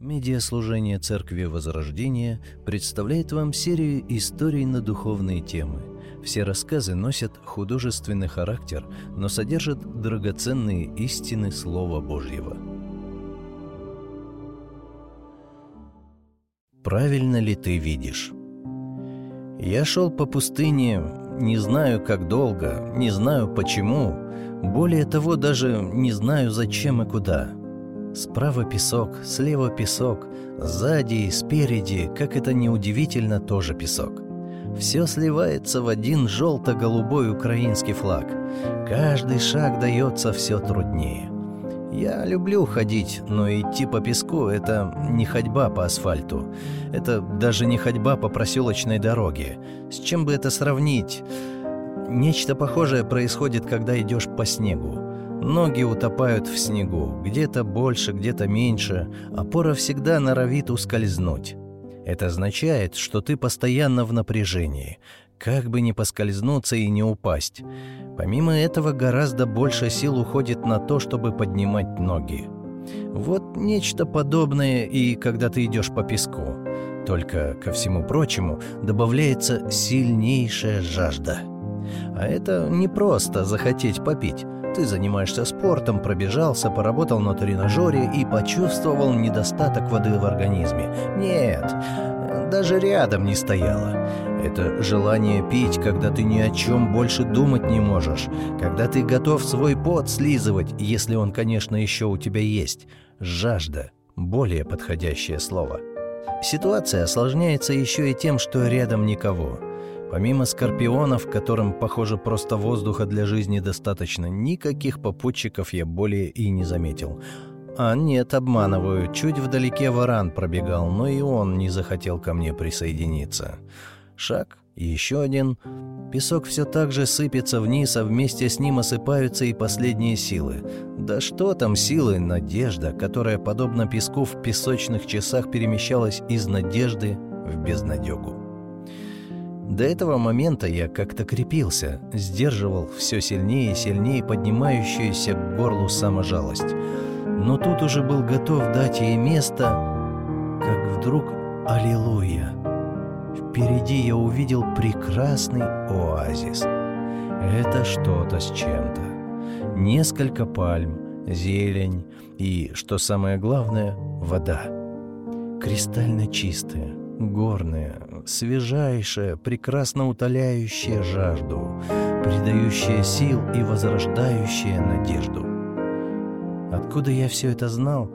Медиаслужение Церкви Возрождения представляет вам серию историй на духовные темы. Все рассказы носят художественный характер, но содержат драгоценные истины Слова Божьего. Правильно ли ты видишь? Я шел по пустыне, не знаю как долго, не знаю почему, более того даже не знаю зачем и куда – Справа песок, слева песок, сзади и спереди, как это неудивительно, тоже песок. Все сливается в один желто-голубой украинский флаг. Каждый шаг дается все труднее. Я люблю ходить, но идти по песку — это не ходьба по асфальту. Это даже не ходьба по проселочной дороге. С чем бы это сравнить? Нечто похожее происходит, когда идешь по снегу. Ноги утопают в снегу, где-то больше, где-то меньше, опора всегда норовит ускользнуть. Это означает, что ты постоянно в напряжении, как бы не поскользнуться и не упасть. Помимо этого, гораздо больше сил уходит на то, чтобы поднимать ноги. Вот нечто подобное и когда ты идешь по песку. Только, ко всему прочему, добавляется сильнейшая жажда. А это не просто захотеть попить. Ты занимаешься спортом, пробежался, поработал на тренажере и почувствовал недостаток воды в организме. Нет, даже рядом не стояло. Это желание пить, когда ты ни о чем больше думать не можешь, когда ты готов свой пот слизывать, если он, конечно, еще у тебя есть. Жажда – более подходящее слово. Ситуация осложняется еще и тем, что рядом никого – Помимо скорпионов, которым, похоже, просто воздуха для жизни достаточно, никаких попутчиков я более и не заметил. А нет, обманываю, чуть вдалеке варан пробегал, но и он не захотел ко мне присоединиться. Шаг, еще один. Песок все так же сыпется вниз, а вместе с ним осыпаются и последние силы. Да что там силы, надежда, которая, подобно песку в песочных часах, перемещалась из надежды в безнадегу. До этого момента я как-то крепился, сдерживал все сильнее и сильнее поднимающуюся к горлу саможалость. Но тут уже был готов дать ей место, как вдруг «Аллилуйя!» Впереди я увидел прекрасный оазис. Это что-то с чем-то. Несколько пальм, зелень и, что самое главное, вода. Кристально чистая, горная, свежайшая, прекрасно утоляющая жажду, придающая сил и возрождающая надежду. Откуда я все это знал?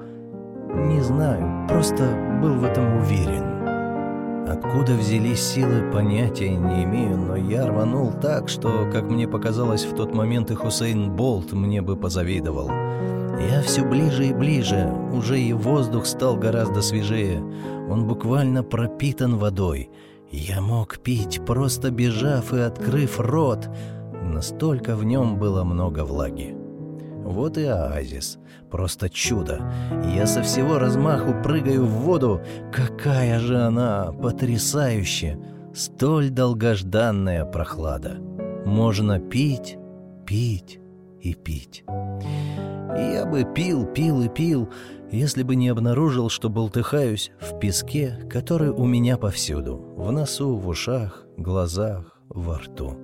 Не знаю, просто был в этом уверен. Откуда взялись силы, понятия не имею, но я рванул так, что, как мне показалось в тот момент, и Хусейн Болт мне бы позавидовал. Я все ближе и ближе, уже и воздух стал гораздо свежее. Он буквально пропитан водой. Я мог пить, просто бежав и открыв рот. Настолько в нем было много влаги. Вот и оазис. Просто чудо. Я со всего размаху прыгаю в воду. Какая же она потрясающая! Столь долгожданная прохлада. Можно пить, пить и пить. Я бы пил, пил и пил, если бы не обнаружил, что болтыхаюсь в песке, который у меня повсюду, в носу, в ушах, глазах, во рту.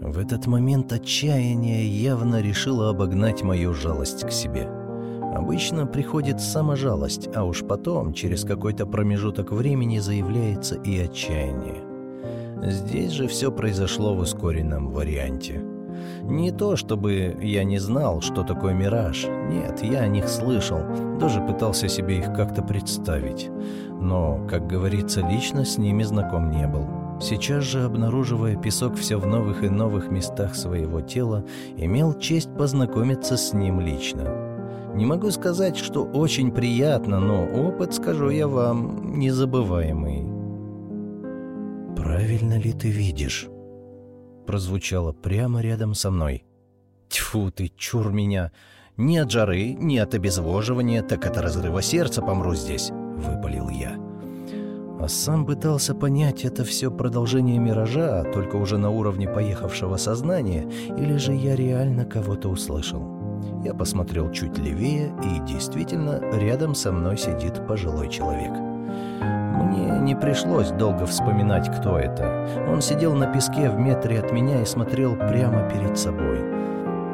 В этот момент отчаяние явно решило обогнать мою жалость к себе. Обычно приходит саможалость, а уж потом, через какой-то промежуток времени, заявляется и отчаяние. Здесь же все произошло в ускоренном варианте. Не то, чтобы я не знал, что такое мираж. Нет, я о них слышал, даже пытался себе их как-то представить. Но, как говорится, лично с ними знаком не был. Сейчас же, обнаруживая песок все в новых и новых местах своего тела, имел честь познакомиться с ним лично. Не могу сказать, что очень приятно, но опыт, скажу я вам, незабываемый. «Правильно ли ты видишь?» Прозвучало прямо рядом со мной. Тьфу ты, чур меня! Ни от жары, ни от обезвоживания, так от разрыва сердца помру здесь, выпалил я. А сам пытался понять, это все продолжение миража, только уже на уровне поехавшего сознания, или же я реально кого-то услышал. Я посмотрел чуть левее, и действительно, рядом со мной сидит пожилой человек. Мне не пришлось долго вспоминать, кто это. Он сидел на песке в метре от меня и смотрел прямо перед собой.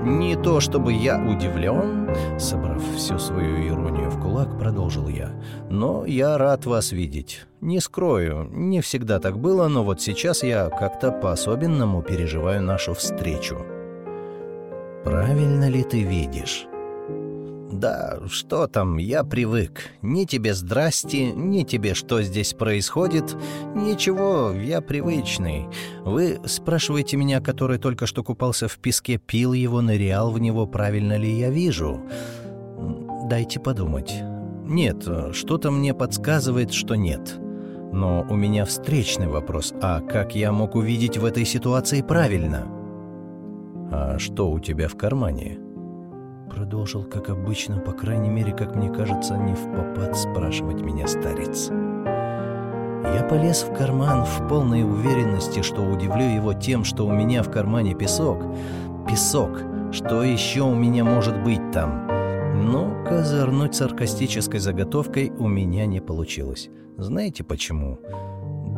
«Не то чтобы я удивлен», — собрав всю свою иронию в кулак, продолжил я. «Но я рад вас видеть. Не скрою, не всегда так было, но вот сейчас я как-то по-особенному переживаю нашу встречу». «Правильно ли ты видишь?» «Да, что там, я привык. Ни тебе здрасте, ни тебе что здесь происходит. Ничего, я привычный. Вы спрашиваете меня, который только что купался в песке, пил его, нырял в него, правильно ли я вижу? Дайте подумать. Нет, что-то мне подсказывает, что нет. Но у меня встречный вопрос. А как я мог увидеть в этой ситуации правильно?» «А что у тебя в кармане?» Продолжил, как обычно, по крайней мере, как мне кажется, не в попад спрашивать меня старец. Я полез в карман в полной уверенности, что удивлю его тем, что у меня в кармане песок. Песок. Что еще у меня может быть там? Но козырнуть саркастической заготовкой у меня не получилось. Знаете почему?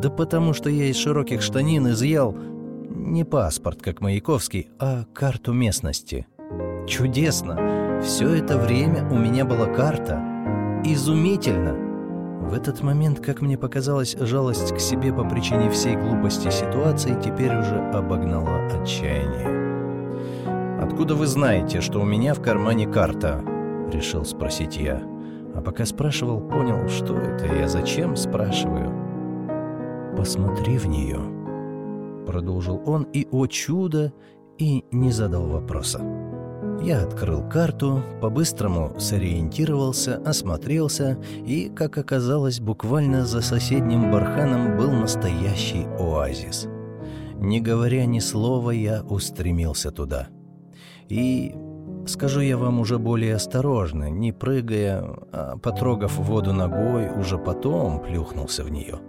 Да потому что я из широких штанин изъял не паспорт, как Маяковский, а карту местности. Чудесно! Все это время у меня была карта. Изумительно! В этот момент, как мне показалось, жалость к себе по причине всей глупости ситуации теперь уже обогнала отчаяние. «Откуда вы знаете, что у меня в кармане карта?» — решил спросить я. А пока спрашивал, понял, что это я зачем спрашиваю. «Посмотри в нее», — продолжил он, и, о чудо, и не задал вопроса. Я открыл карту, по-быстрому сориентировался, осмотрелся, и, как оказалось, буквально за соседним барханом был настоящий оазис. Не говоря ни слова, я устремился туда. И, скажу я вам уже более осторожно, не прыгая, а потрогав воду ногой, уже потом плюхнулся в нее.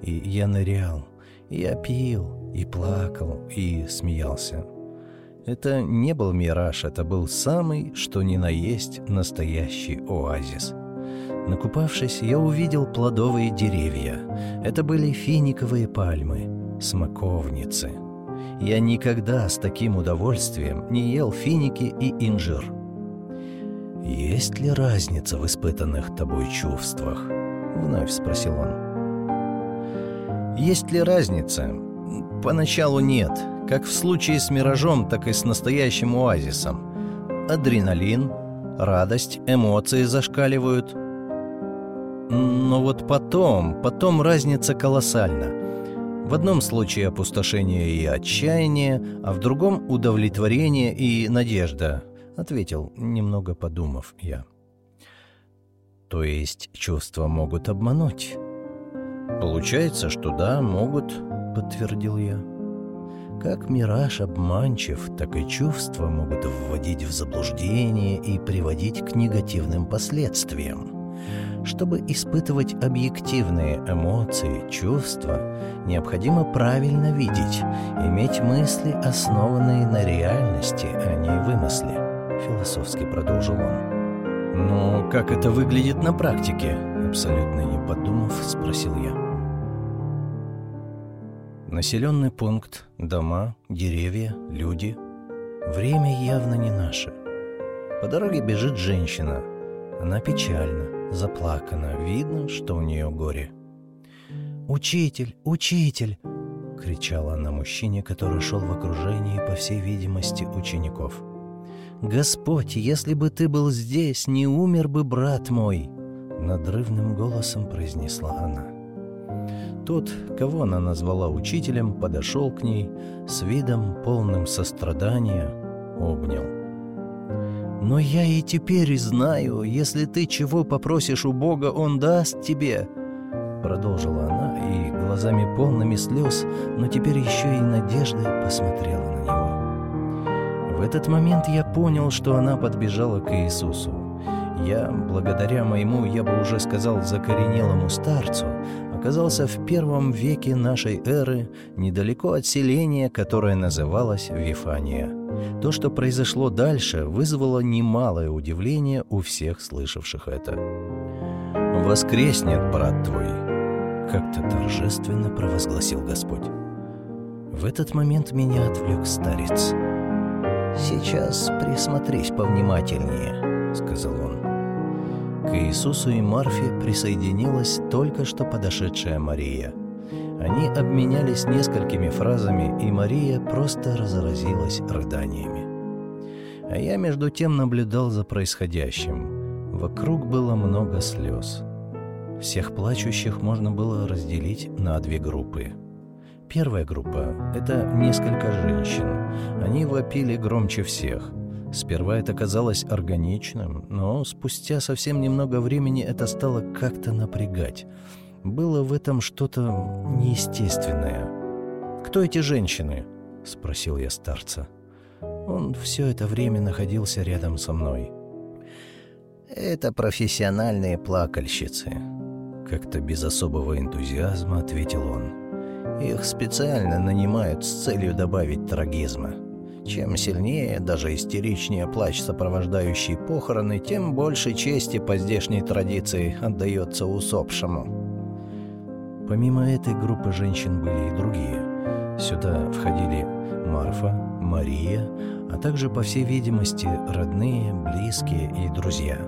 И я нырял, я пил, и плакал, и смеялся. Это не был мираж, это был самый, что ни на есть, настоящий оазис. Накупавшись, я увидел плодовые деревья. Это были финиковые пальмы, смоковницы. Я никогда с таким удовольствием не ел финики и инжир. «Есть ли разница в испытанных тобой чувствах?» — вновь спросил он. «Есть ли разница? Поначалу нет, как в случае с «Миражом», так и с настоящим оазисом. Адреналин, радость, эмоции зашкаливают. Но вот потом, потом разница колоссальна. В одном случае опустошение и отчаяние, а в другом удовлетворение и надежда, ответил, немного подумав я. То есть чувства могут обмануть? Получается, что да, могут, подтвердил я. Как мираж обманчив, так и чувства могут вводить в заблуждение и приводить к негативным последствиям. Чтобы испытывать объективные эмоции, чувства, необходимо правильно видеть, иметь мысли, основанные на реальности, а не вымысле, философски продолжил он. «Но как это выглядит на практике?» Абсолютно не подумав, спросил я. Населенный пункт, дома, деревья, люди. Время явно не наше. По дороге бежит женщина. Она печальна, заплакана. Видно, что у нее горе. «Учитель! Учитель!» — кричала она мужчине, который шел в окружении, по всей видимости, учеников. «Господь, если бы ты был здесь, не умер бы брат мой!» Надрывным голосом произнесла она. Тот, кого она назвала учителем, подошел к ней с видом полным сострадания, обнял. «Но я и теперь знаю, если ты чего попросишь у Бога, Он даст тебе», Продолжила она и глазами полными слез, но теперь еще и надежды посмотрела на него. В этот момент я понял, что она подбежала к Иисусу. Я, благодаря моему, я бы уже сказал, закоренелому старцу, оказался в первом веке нашей эры недалеко от селения, которое называлось Вифания. То, что произошло дальше, вызвало немалое удивление у всех слышавших это. «Воскреснет, брат твой!» — как-то торжественно провозгласил Господь. В этот момент меня отвлек старец. «Сейчас присмотрись повнимательнее», — сказал он. Иисусу и Марфе присоединилась только что подошедшая Мария. Они обменялись несколькими фразами, и Мария просто разразилась рыданиями. А я между тем наблюдал за происходящим. Вокруг было много слез. Всех плачущих можно было разделить на две группы. Первая группа — это несколько женщин. Они вопили громче всех. Сперва это казалось органичным, но спустя совсем немного времени это стало как-то напрягать. Было в этом что-то неестественное. «Кто эти женщины?» — спросил я старца. Он все это время находился рядом со мной. «Это профессиональные плакальщицы», — как-то без особого энтузиазма ответил он. «Их специально нанимают с целью добавить трагизма». Чем сильнее, даже истеричнее плач, сопровождающий похороны, тем больше чести по здешней традиции отдается усопшему. Помимо этой группы женщин были и другие. Сюда входили Марфа, Мария, а также, по всей видимости, родные, близкие и друзья.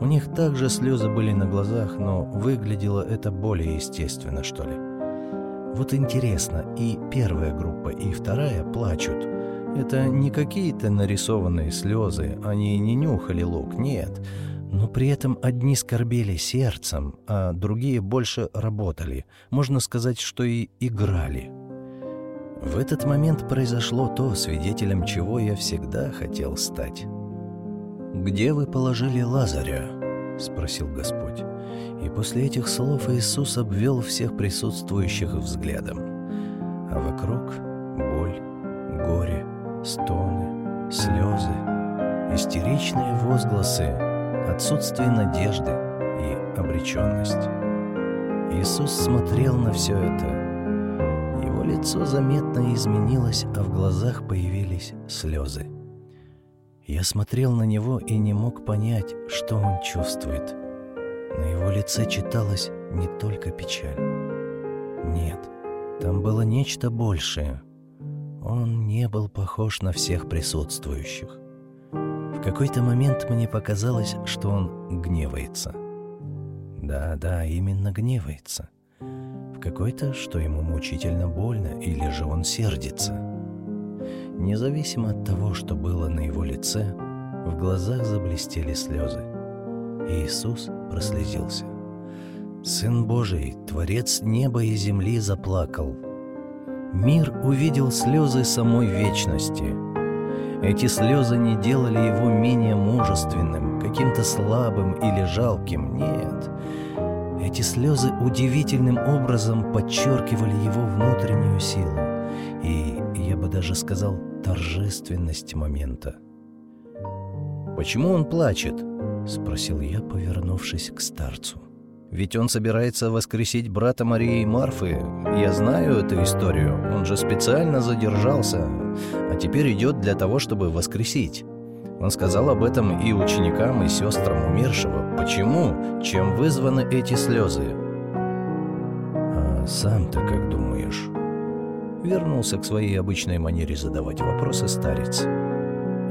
У них также слезы были на глазах, но выглядело это более естественно, что ли. Вот интересно, и первая группа, и вторая плачут – это не какие-то нарисованные слезы, они не нюхали лук, нет. Но при этом одни скорбели сердцем, а другие больше работали. Можно сказать, что и играли. В этот момент произошло то, свидетелем чего я всегда хотел стать. «Где вы положили Лазаря?» — спросил Господь. И после этих слов Иисус обвел всех присутствующих взглядом. А вокруг стоны, слезы, истеричные возгласы, отсутствие надежды и обреченность. Иисус смотрел на все это. Его лицо заметно изменилось, а в глазах появились слезы. Я смотрел на него и не мог понять, что он чувствует. На его лице читалась не только печаль. Нет, там было нечто большее — он не был похож на всех присутствующих. В какой-то момент мне показалось, что он гневается. Да-да, именно гневается. В какой-то, что ему мучительно больно, или же он сердится. Независимо от того, что было на его лице, в глазах заблестели слезы. Иисус прослезился. Сын Божий, Творец неба и земли, заплакал — Мир увидел слезы самой вечности. Эти слезы не делали его менее мужественным, каким-то слабым или жалким, нет. Эти слезы удивительным образом подчеркивали его внутреннюю силу и, я бы даже сказал, торжественность момента. «Почему он плачет?» — спросил я, повернувшись к старцу. Ведь он собирается воскресить брата Марии и Марфы. Я знаю эту историю. Он же специально задержался, а теперь идет для того, чтобы воскресить. Он сказал об этом и ученикам, и сестрам умершего. Почему? Чем вызваны эти слезы? А сам-то как думаешь? Вернулся к своей обычной манере задавать вопросы старец.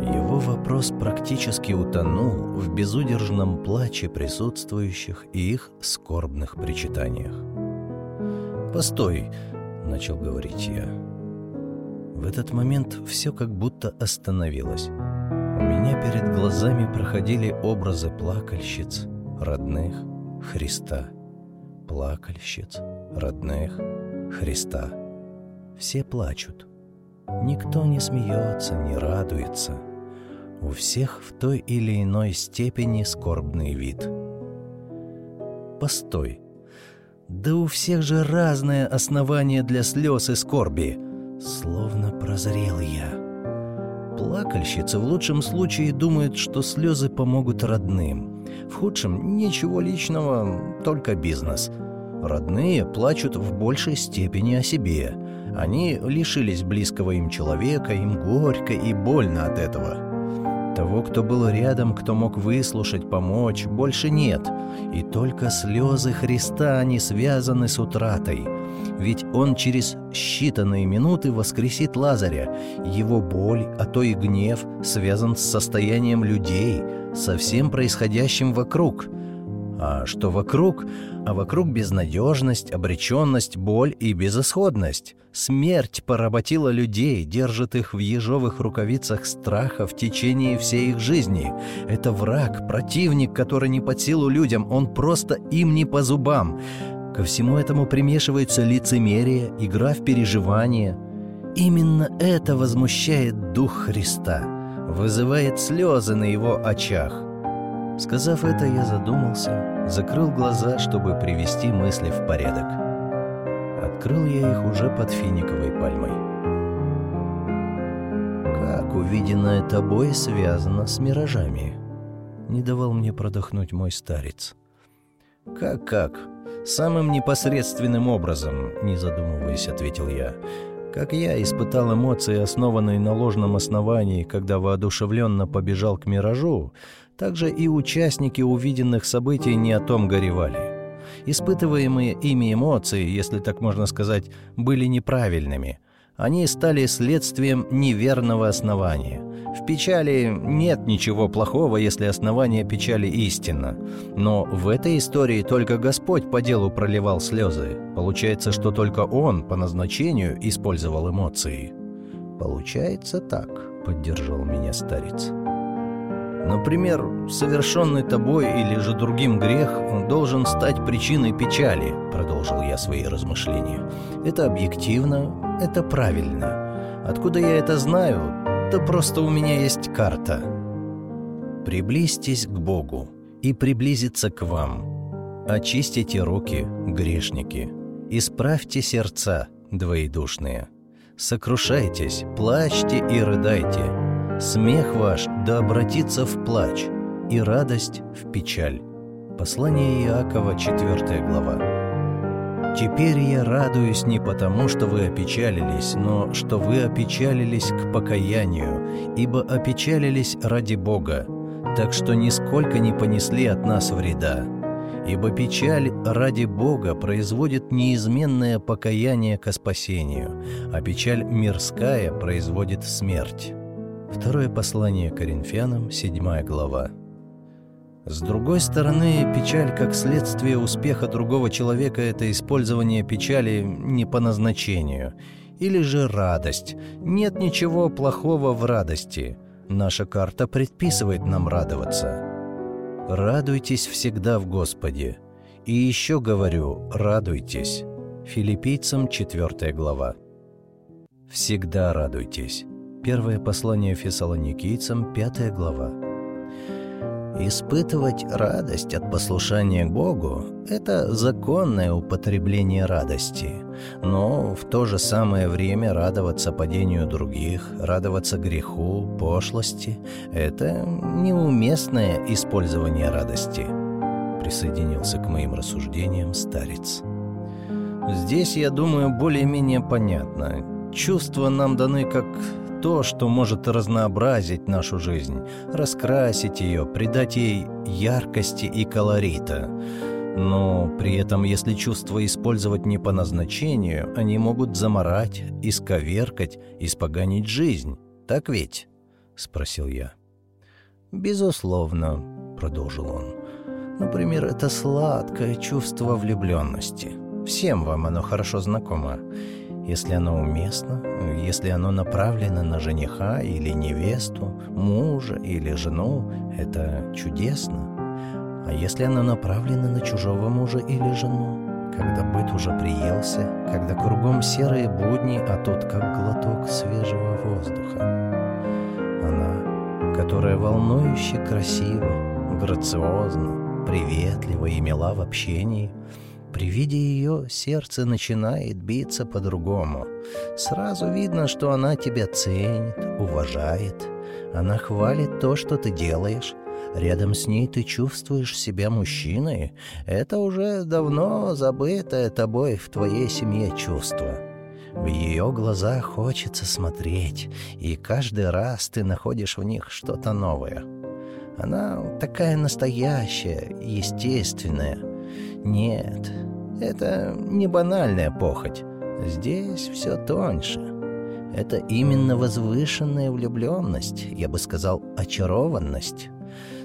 Его вопрос практически утонул в безудержном плаче присутствующих и их скорбных причитаниях. «Постой!» — начал говорить я. В этот момент все как будто остановилось. У меня перед глазами проходили образы плакальщиц, родных, Христа. Плакальщиц, родных, Христа. Все плачут. Никто не смеется, не радуется — у всех в той или иной степени скорбный вид. Постой. Да у всех же разное основание для слез и скорби. Словно прозрел я. Плакальщицы в лучшем случае думают, что слезы помогут родным. В худшем ничего личного, только бизнес. Родные плачут в большей степени о себе. Они лишились близкого им человека, им горько и больно от этого. Того, кто был рядом, кто мог выслушать, помочь, больше нет. И только слезы Христа не связаны с утратой. Ведь Он через считанные минуты воскресит Лазаря. Его боль, а то и гнев, связан с состоянием людей, со всем происходящим вокруг – а что вокруг? А вокруг безнадежность, обреченность, боль и безысходность. Смерть поработила людей, держит их в ежовых рукавицах страха в течение всей их жизни. Это враг, противник, который не под силу людям, он просто им не по зубам. Ко всему этому примешивается лицемерие, игра в переживания. Именно это возмущает Дух Христа, вызывает слезы на его очах. Сказав это, я задумался, закрыл глаза, чтобы привести мысли в порядок. Открыл я их уже под финиковой пальмой. Как увиденное тобой связано с миражами? Не давал мне продохнуть мой старец. Как-как? Самым непосредственным образом, не задумываясь, ответил я. Как я испытал эмоции, основанные на ложном основании, когда воодушевленно побежал к миражу, также и участники увиденных событий не о том горевали. Испытываемые ими эмоции, если так можно сказать, были неправильными. Они стали следствием неверного основания. В печали нет ничего плохого, если основание печали истинно. Но в этой истории только Господь по делу проливал слезы. Получается, что только Он по назначению использовал эмоции. «Получается так», — поддержал меня старец. Например, совершенный тобой или же другим грех должен стать причиной печали, продолжил я свои размышления. Это объективно, это правильно. Откуда я это знаю? Да просто у меня есть карта. Приблизьтесь к Богу, и приблизиться к вам. Очистите руки, грешники. Исправьте сердца, двоедушные. Сокрушайтесь, плачьте и рыдайте Смех ваш да обратится в плач, и радость в печаль. Послание Иакова, 4 глава. Теперь я радуюсь не потому, что вы опечалились, но что вы опечалились к покаянию, ибо опечалились ради Бога, так что нисколько не понесли от нас вреда. Ибо печаль ради Бога производит неизменное покаяние ко спасению, а печаль мирская производит смерть. Второе послание Коринфянам, 7 глава. С другой стороны, печаль как следствие успеха другого человека – это использование печали не по назначению. Или же радость. Нет ничего плохого в радости. Наша карта предписывает нам радоваться. Радуйтесь всегда в Господе. И еще говорю, радуйтесь. Филиппийцам 4 глава. Всегда радуйтесь. Первое послание фессалоникийцам, 5 глава. Испытывать радость от послушания Богу – это законное употребление радости, но в то же самое время радоваться падению других, радоваться греху, пошлости – это неуместное использование радости. Присоединился к моим рассуждениям старец. Здесь, я думаю, более-менее понятно. Чувства нам даны как то, что может разнообразить нашу жизнь, раскрасить ее, придать ей яркости и колорита. Но при этом, если чувства использовать не по назначению, они могут заморать, исковеркать, испоганить жизнь. Так ведь? — спросил я. «Безусловно», — продолжил он. «Например, это сладкое чувство влюбленности. Всем вам оно хорошо знакомо если оно уместно, если оно направлено на жениха или невесту, мужа или жену, это чудесно. А если оно направлено на чужого мужа или жену, когда быт уже приелся, когда кругом серые будни, а тут как глоток свежего воздуха. Она, которая волнующе красива, грациозна, приветлива и мила в общении — при виде ее сердце начинает биться по-другому. Сразу видно, что она тебя ценит, уважает. Она хвалит то, что ты делаешь. Рядом с ней ты чувствуешь себя мужчиной. Это уже давно забытое тобой в твоей семье чувство. В ее глаза хочется смотреть, и каждый раз ты находишь в них что-то новое. Она такая настоящая, естественная. Нет, это не банальная похоть. Здесь все тоньше. Это именно возвышенная влюбленность, я бы сказал, очарованность.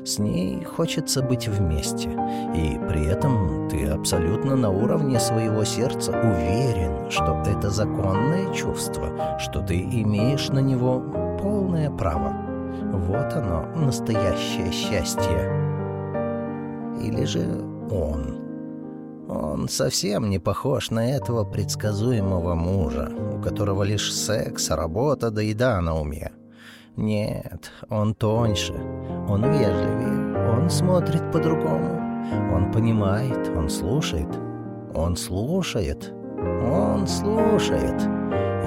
С ней хочется быть вместе, и при этом ты абсолютно на уровне своего сердца уверен, что это законное чувство, что ты имеешь на него полное право. Вот оно, настоящее счастье. Или же он. Он совсем не похож на этого предсказуемого мужа, у которого лишь секс, работа да еда на уме. Нет, он тоньше, он вежливее, он смотрит по-другому. Он понимает, он слушает. Он слушает. Он слушает.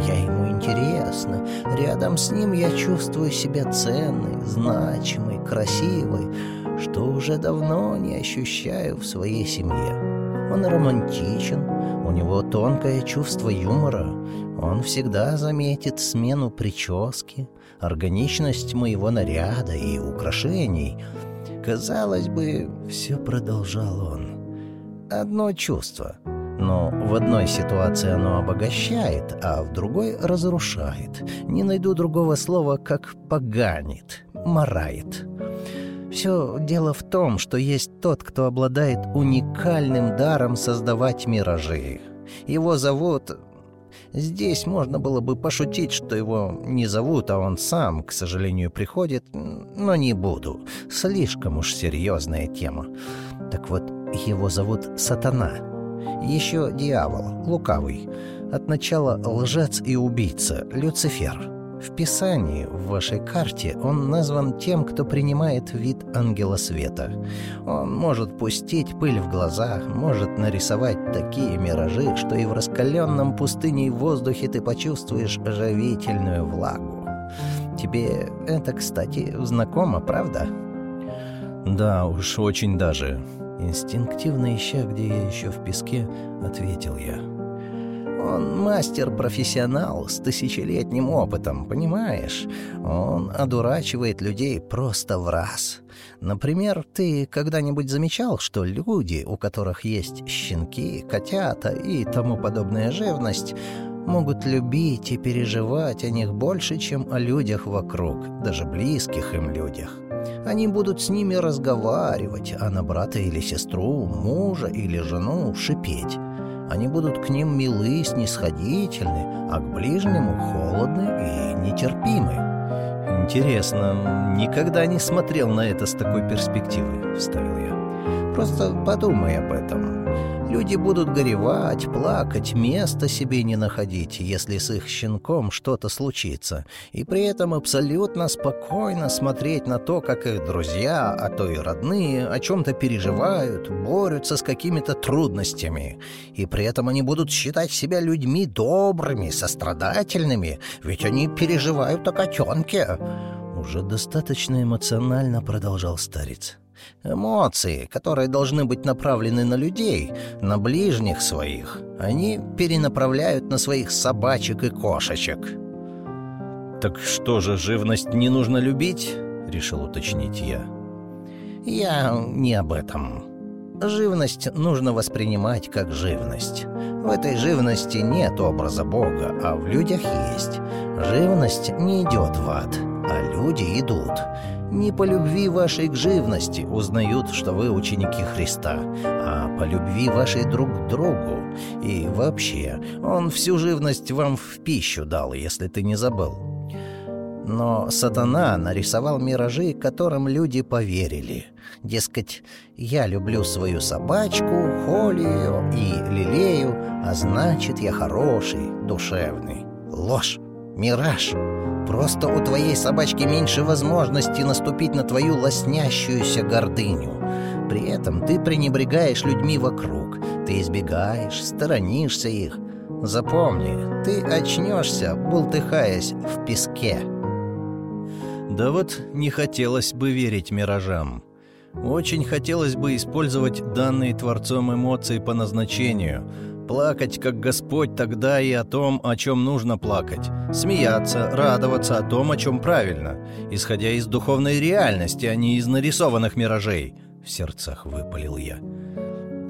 Я ему интересна. Рядом с ним я чувствую себя ценной, значимой, красивой, что уже давно не ощущаю в своей семье. Он романтичен, у него тонкое чувство юмора, он всегда заметит смену прически, органичность моего наряда и украшений. Казалось бы, все продолжал он. Одно чувство. Но в одной ситуации оно обогащает, а в другой разрушает. Не найду другого слова, как поганит, марает. Все дело в том, что есть тот, кто обладает уникальным даром создавать миражи. Его зовут Здесь можно было бы пошутить, что его не зовут, а он сам, к сожалению, приходит, но не буду. Слишком уж серьезная тема. Так вот, его зовут Сатана. Еще дьявол, лукавый. От начала лжец и убийца, Люцифер. В Писании, в вашей карте, он назван тем, кто принимает вид ангела света. Он может пустить пыль в глаза, может нарисовать такие миражи, что и в раскаленном пустыне воздухе ты почувствуешь живительную влагу. Тебе это, кстати, знакомо, правда? Да уж, очень даже. Инстинктивно ища, где я еще в песке, ответил я. Он мастер-профессионал с тысячелетним опытом, понимаешь? Он одурачивает людей просто в раз. Например, ты когда-нибудь замечал, что люди, у которых есть щенки, котята и тому подобная живность, могут любить и переживать о них больше, чем о людях вокруг, даже близких им людях. Они будут с ними разговаривать, а на брата или сестру, мужа или жену шипеть. Они будут к ним милы, снисходительны, а к ближнему холодны и нетерпимы. «Интересно, никогда не смотрел на это с такой перспективы», — вставил я. «Просто подумай об этом. Люди будут горевать, плакать, места себе не находить, если с их щенком что-то случится, и при этом абсолютно спокойно смотреть на то, как их друзья, а то и родные, о чем-то переживают, борются с какими-то трудностями. И при этом они будут считать себя людьми добрыми, сострадательными, ведь они переживают о котенке. Уже достаточно эмоционально продолжал старец. Эмоции, которые должны быть направлены на людей, на ближних своих, они перенаправляют на своих собачек и кошечек. «Так что же, живность не нужно любить?» — решил уточнить я. «Я не об этом. Живность нужно воспринимать как живность. В этой живности нет образа Бога, а в людях есть. Живность не идет в ад, а люди идут. Не по любви вашей к живности узнают, что вы ученики Христа, а по любви вашей друг к другу. И вообще, Он всю живность вам в пищу дал, если ты не забыл. Но сатана нарисовал миражи, которым люди поверили. Дескать, я люблю свою собачку, холю ее и лелею, а значит, я хороший, душевный. Ложь, мираж. Просто у твоей собачки меньше возможности наступить на твою лоснящуюся гордыню. При этом ты пренебрегаешь людьми вокруг, ты избегаешь, сторонишься их. Запомни, ты очнешься, бултыхаясь в песке. Да вот не хотелось бы верить миражам. Очень хотелось бы использовать данные Творцом эмоции по назначению, плакать, как Господь, тогда и о том, о чем нужно плакать. Смеяться, радоваться о том, о чем правильно, исходя из духовной реальности, а не из нарисованных миражей», — в сердцах выпалил я.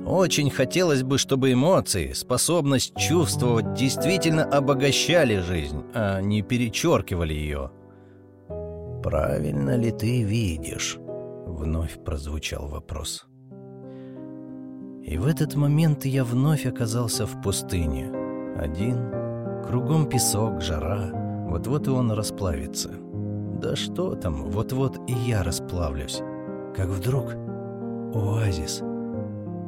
Очень хотелось бы, чтобы эмоции, способность чувствовать действительно обогащали жизнь, а не перечеркивали ее. «Правильно ли ты видишь?» — вновь прозвучал вопрос. И в этот момент я вновь оказался в пустыне. Один, кругом песок, жара, вот-вот и он расплавится. Да что там, вот-вот и я расплавлюсь. Как вдруг оазис.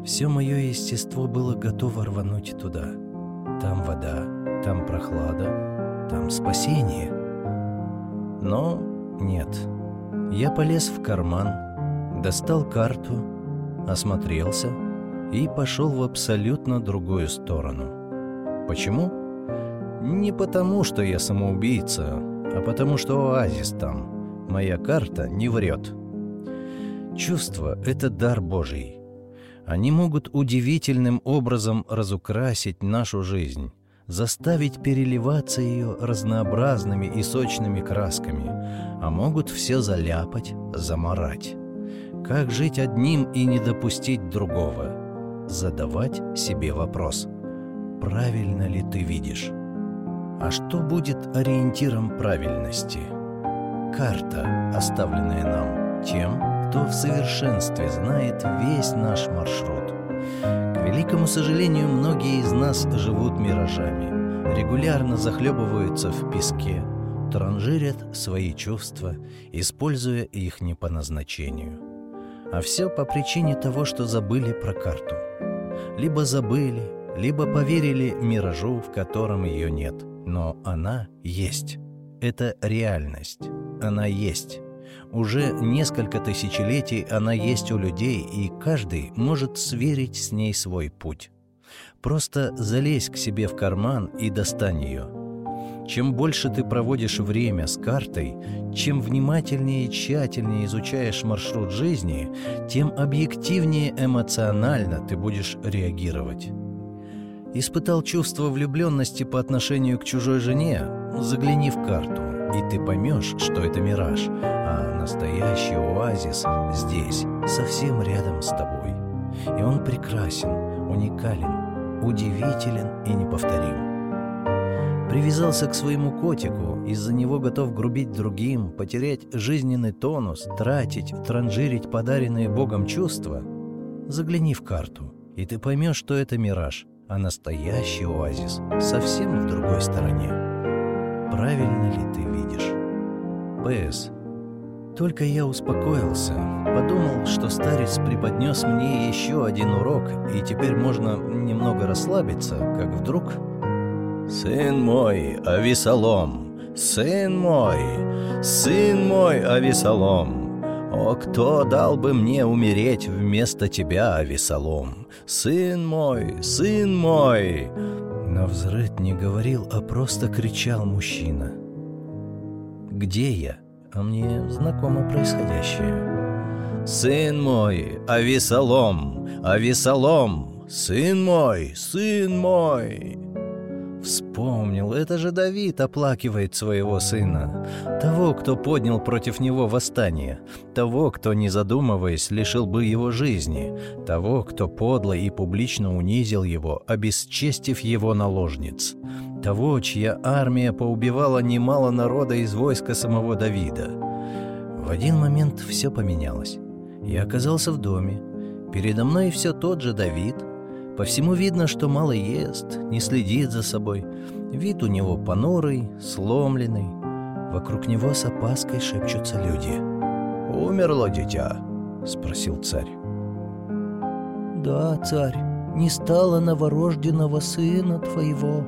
Все мое естество было готово рвануть туда. Там вода, там прохлада, там спасение. Но нет. Я полез в карман, достал карту, осмотрелся — и пошел в абсолютно другую сторону. Почему? Не потому, что я самоубийца, а потому, что оазис там. Моя карта не врет. Чувства — это дар Божий. Они могут удивительным образом разукрасить нашу жизнь, заставить переливаться ее разнообразными и сочными красками, а могут все заляпать, заморать. Как жить одним и не допустить другого? Задавать себе вопрос «Правильно ли ты видишь?» А что будет ориентиром правильности? Карта, оставленная нам тем, кто в совершенстве знает весь наш маршрут. К великому сожалению, многие из нас живут миражами, регулярно захлебываются в песке, транжирят свои чувства, используя их не по назначению. А все по причине того, что забыли про карту либо забыли, либо поверили миражу, в котором ее нет. Но она есть. Это реальность. Она есть. Уже несколько тысячелетий она есть у людей, и каждый может сверить с ней свой путь. Просто залезь к себе в карман и достань ее – чем больше ты проводишь время с картой, чем внимательнее и тщательнее изучаешь маршрут жизни, тем объективнее эмоционально ты будешь реагировать. Испытал чувство влюбленности по отношению к чужой жене? Загляни в карту, и ты поймешь, что это мираж, а настоящий оазис здесь, совсем рядом с тобой. И он прекрасен, уникален, удивителен и неповторим. Привязался к своему котику, из-за него готов грубить другим, потерять жизненный тонус, тратить, транжирить подаренные Богом чувства? Загляни в карту, и ты поймешь, что это мираж, а настоящий оазис совсем в другой стороне. Правильно ли ты видишь? П.С. Только я успокоился, подумал, что старец преподнес мне еще один урок, и теперь можно немного расслабиться, как вдруг «Сын мой, Ависалом! Сын мой! Сын мой, Ависалом! О, кто дал бы мне умереть вместо тебя, Ависалом? Сын мой! Сын мой!» Но взрыт не говорил, а просто кричал мужчина. «Где я?» А мне знакомо происходящее. «Сын мой, Ависалом! Ависалом! Сын мой! Сын мой!» Вспомнил, это же Давид оплакивает своего сына. Того, кто поднял против него восстание. Того, кто, не задумываясь, лишил бы его жизни. Того, кто подло и публично унизил его, обесчестив его наложниц. Того, чья армия поубивала немало народа из войска самого Давида. В один момент все поменялось. Я оказался в доме. Передо мной все тот же Давид — по всему видно, что мало ест, не следит за собой. Вид у него понурый, сломленный. Вокруг него с опаской шепчутся люди. «Умерло дитя?» — спросил царь. «Да, царь, не стало новорожденного сына твоего»,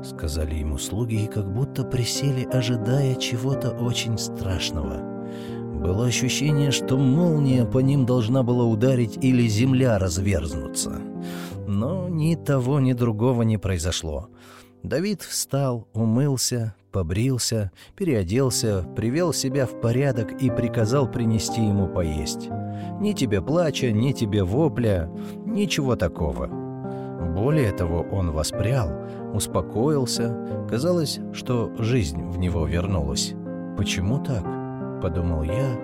— сказали ему слуги и как будто присели, ожидая чего-то очень страшного. Было ощущение, что молния по ним должна была ударить или земля разверзнуться. Но ни того, ни другого не произошло. Давид встал, умылся, побрился, переоделся, привел себя в порядок и приказал принести ему поесть. Ни тебе плача, ни тебе вопля, ничего такого. Более того, он воспрял, успокоился, казалось, что жизнь в него вернулась. «Почему так?» — подумал я,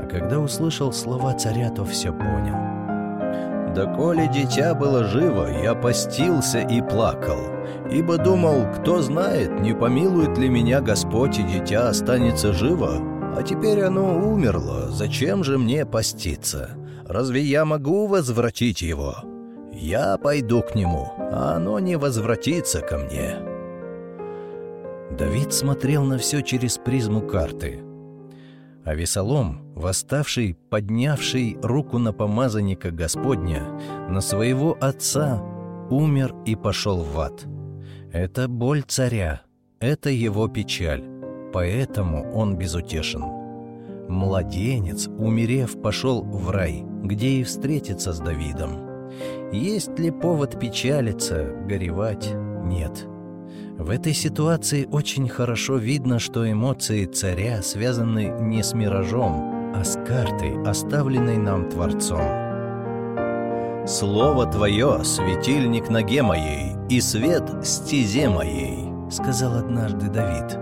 а когда услышал слова царя, то все понял. «Да коли дитя было живо, я постился и плакал, ибо думал, кто знает, не помилует ли меня Господь, и дитя останется живо, а теперь оно умерло, зачем же мне поститься? Разве я могу возвратить его?» Я пойду к нему, а оно не возвратится ко мне. Давид смотрел на все через призму карты. А Весолом, восставший, поднявший руку на помазанника Господня, на своего отца, умер и пошел в ад. Это боль царя, это его печаль, поэтому он безутешен. Младенец, умерев, пошел в рай, где и встретится с Давидом. Есть ли повод печалиться, горевать? Нет. В этой ситуации очень хорошо видно, что эмоции царя связаны не с миражом, а с картой, оставленной нам Творцом. «Слово Твое — светильник ноге моей, и свет — стезе моей», — сказал однажды Давид.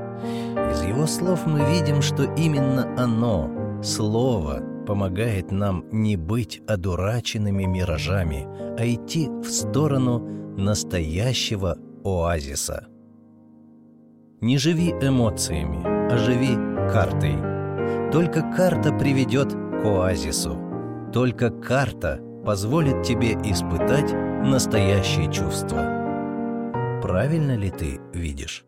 Из его слов мы видим, что именно оно, Слово, помогает нам не быть одураченными миражами, а идти в сторону настоящего оазиса. Не живи эмоциями, а живи картой. Только карта приведет к оазису. Только карта позволит тебе испытать настоящие чувства. Правильно ли ты видишь?